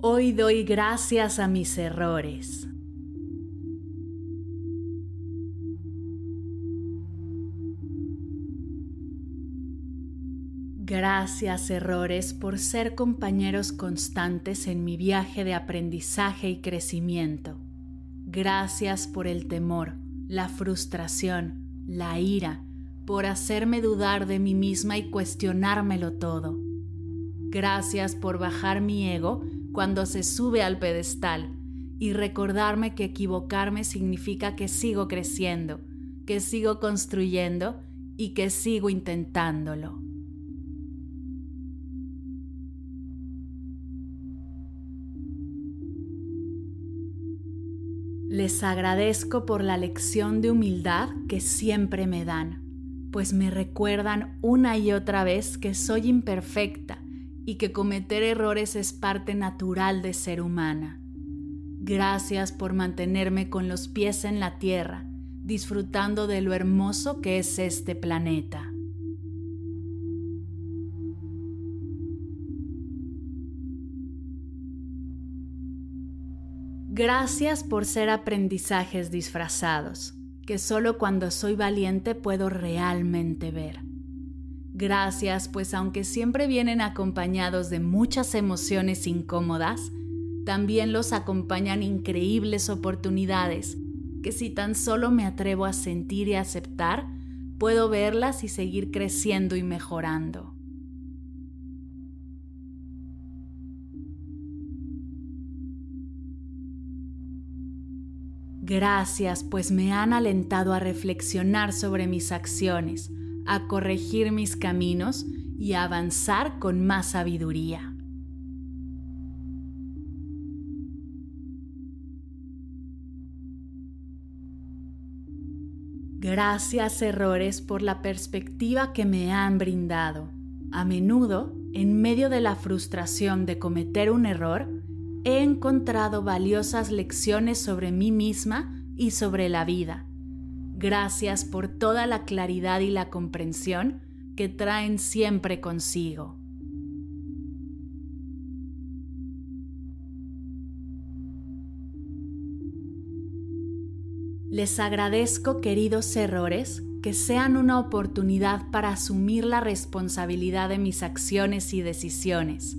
Hoy doy gracias a mis errores. Gracias errores por ser compañeros constantes en mi viaje de aprendizaje y crecimiento. Gracias por el temor, la frustración, la ira, por hacerme dudar de mí misma y cuestionármelo todo. Gracias por bajar mi ego cuando se sube al pedestal y recordarme que equivocarme significa que sigo creciendo, que sigo construyendo y que sigo intentándolo. Les agradezco por la lección de humildad que siempre me dan, pues me recuerdan una y otra vez que soy imperfecta y que cometer errores es parte natural de ser humana. Gracias por mantenerme con los pies en la tierra, disfrutando de lo hermoso que es este planeta. Gracias por ser aprendizajes disfrazados, que solo cuando soy valiente puedo realmente ver. Gracias, pues aunque siempre vienen acompañados de muchas emociones incómodas, también los acompañan increíbles oportunidades que si tan solo me atrevo a sentir y aceptar, puedo verlas y seguir creciendo y mejorando. Gracias, pues me han alentado a reflexionar sobre mis acciones, a corregir mis caminos y a avanzar con más sabiduría. Gracias errores por la perspectiva que me han brindado. A menudo, en medio de la frustración de cometer un error, he encontrado valiosas lecciones sobre mí misma y sobre la vida Gracias por toda la claridad y la comprensión que traen siempre consigo. Les agradezco, queridos errores, que sean una oportunidad para asumir la responsabilidad de mis acciones y decisiones.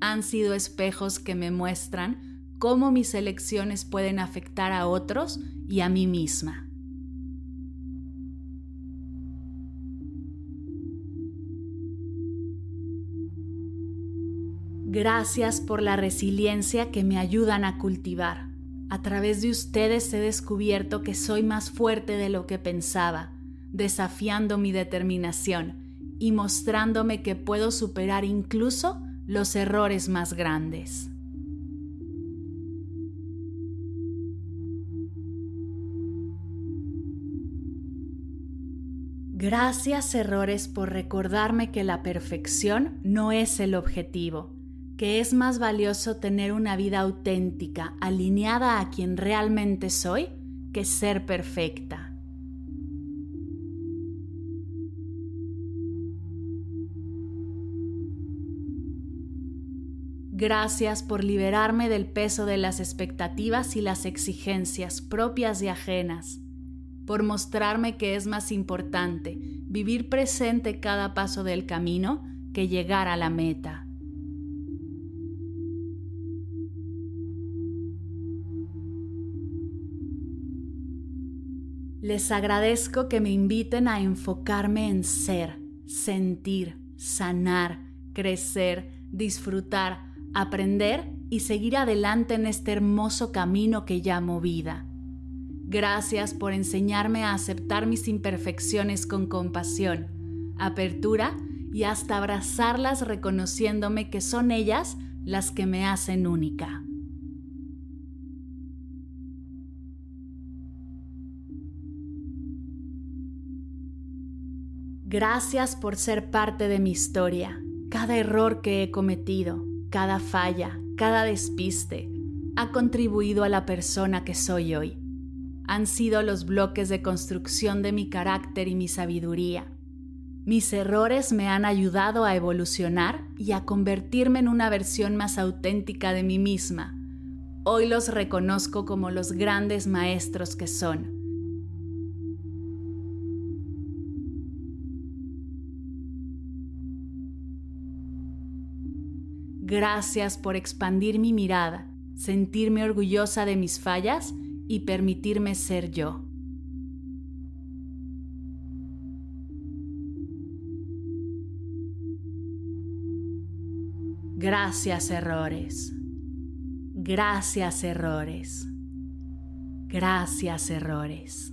Han sido espejos que me muestran cómo mis elecciones pueden afectar a otros y a mí misma. Gracias por la resiliencia que me ayudan a cultivar. A través de ustedes he descubierto que soy más fuerte de lo que pensaba, desafiando mi determinación y mostrándome que puedo superar incluso los errores más grandes. Gracias errores por recordarme que la perfección no es el objetivo que es más valioso tener una vida auténtica, alineada a quien realmente soy, que ser perfecta. Gracias por liberarme del peso de las expectativas y las exigencias propias y ajenas, por mostrarme que es más importante vivir presente cada paso del camino que llegar a la meta. Les agradezco que me inviten a enfocarme en ser, sentir, sanar, crecer, disfrutar, aprender y seguir adelante en este hermoso camino que llamo vida. Gracias por enseñarme a aceptar mis imperfecciones con compasión, apertura y hasta abrazarlas reconociéndome que son ellas las que me hacen única. Gracias por ser parte de mi historia. Cada error que he cometido, cada falla, cada despiste, ha contribuido a la persona que soy hoy. Han sido los bloques de construcción de mi carácter y mi sabiduría. Mis errores me han ayudado a evolucionar y a convertirme en una versión más auténtica de mí misma. Hoy los reconozco como los grandes maestros que son. Gracias por expandir mi mirada, sentirme orgullosa de mis fallas y permitirme ser yo. Gracias errores. Gracias errores. Gracias errores.